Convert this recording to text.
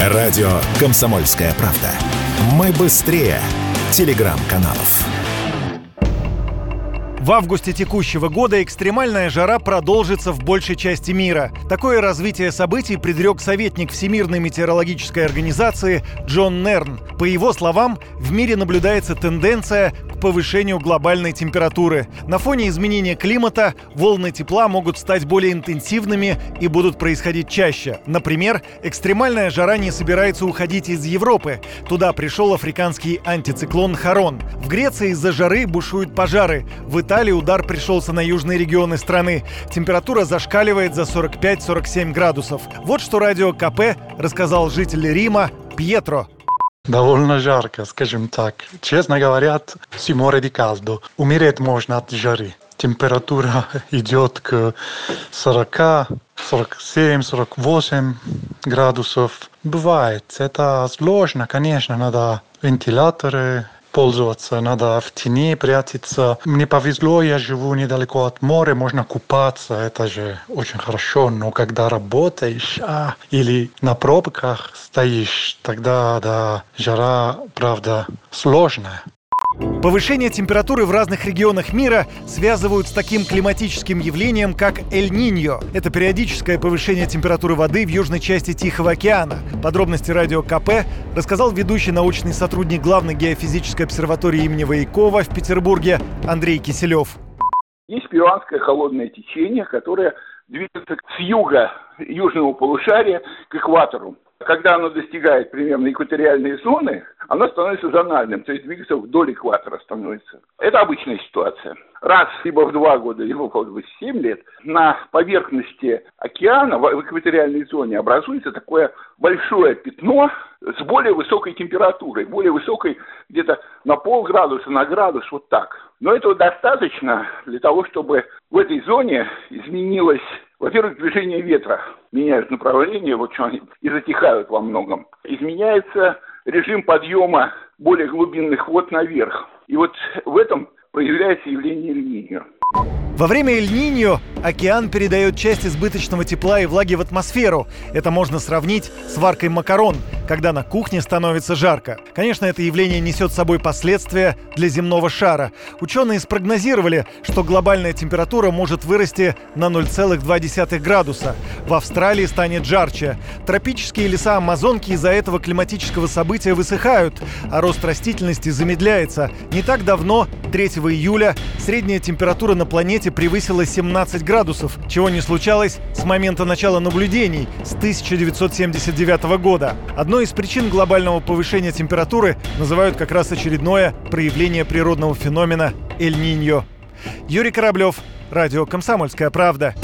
Радио «Комсомольская правда». Мы быстрее телеграм-каналов. В августе текущего года экстремальная жара продолжится в большей части мира. Такое развитие событий предрек советник Всемирной метеорологической организации Джон Нерн. По его словам, в мире наблюдается тенденция повышению глобальной температуры. На фоне изменения климата волны тепла могут стать более интенсивными и будут происходить чаще. Например, экстремальная жара не собирается уходить из Европы. Туда пришел африканский антициклон Харон. В Греции из-за жары бушуют пожары. В Италии удар пришелся на южные регионы страны. Температура зашкаливает за 45-47 градусов. Вот что радио КП рассказал житель Рима Пьетро. Довольно жарко, скажем так. Честно говоря, си море ди caldo. Умереть можно от жары. Температура идет к 40, 47, 48 градусов. Бывает. Это сложно, конечно, надо вентиляторы, пользоваться, надо в тени прятаться. Мне повезло, я живу недалеко от моря, можно купаться, это же очень хорошо, но когда работаешь а, или на пробках стоишь, тогда да, жара, правда, сложная. Повышение температуры в разных регионах мира связывают с таким климатическим явлением, как Эль-Ниньо. Это периодическое повышение температуры воды в южной части Тихого океана. Подробности радио КП рассказал ведущий научный сотрудник главной геофизической обсерватории имени Воякова в Петербурге Андрей Киселев. Есть перуанское холодное течение, которое движется с юга южного полушария к экватору. Когда оно достигает примерно экваториальной зоны, оно становится зональным, то есть двигается вдоль экватора становится. Это обычная ситуация. Раз либо в два года, либо в семь лет на поверхности океана, в экваториальной зоне, образуется такое большое пятно с более высокой температурой, более высокой где-то на полградуса, на градус, вот так. Но этого достаточно для того, чтобы в этой зоне изменилось во-первых, движение ветра меняют направление, вот что они и затихают во многом. Изменяется режим подъема более глубинных вод наверх. И вот в этом проявляется явление эль во время Эль-Ниньо океан передает часть избыточного тепла и влаги в атмосферу. Это можно сравнить с варкой макарон, когда на кухне становится жарко. Конечно, это явление несет с собой последствия для земного шара. Ученые спрогнозировали, что глобальная температура может вырасти на 0,2 градуса. В Австралии станет жарче. Тропические леса Амазонки из-за этого климатического события высыхают, а рост растительности замедляется. Не так давно, 3 июля, средняя температура на планете превысила 17 градусов, чего не случалось с момента начала наблюдений с 1979 года. Одной из причин глобального повышения температуры называют как раз очередное проявление природного феномена Эль-Ниньо. Юрий Кораблев, Радио «Комсомольская правда».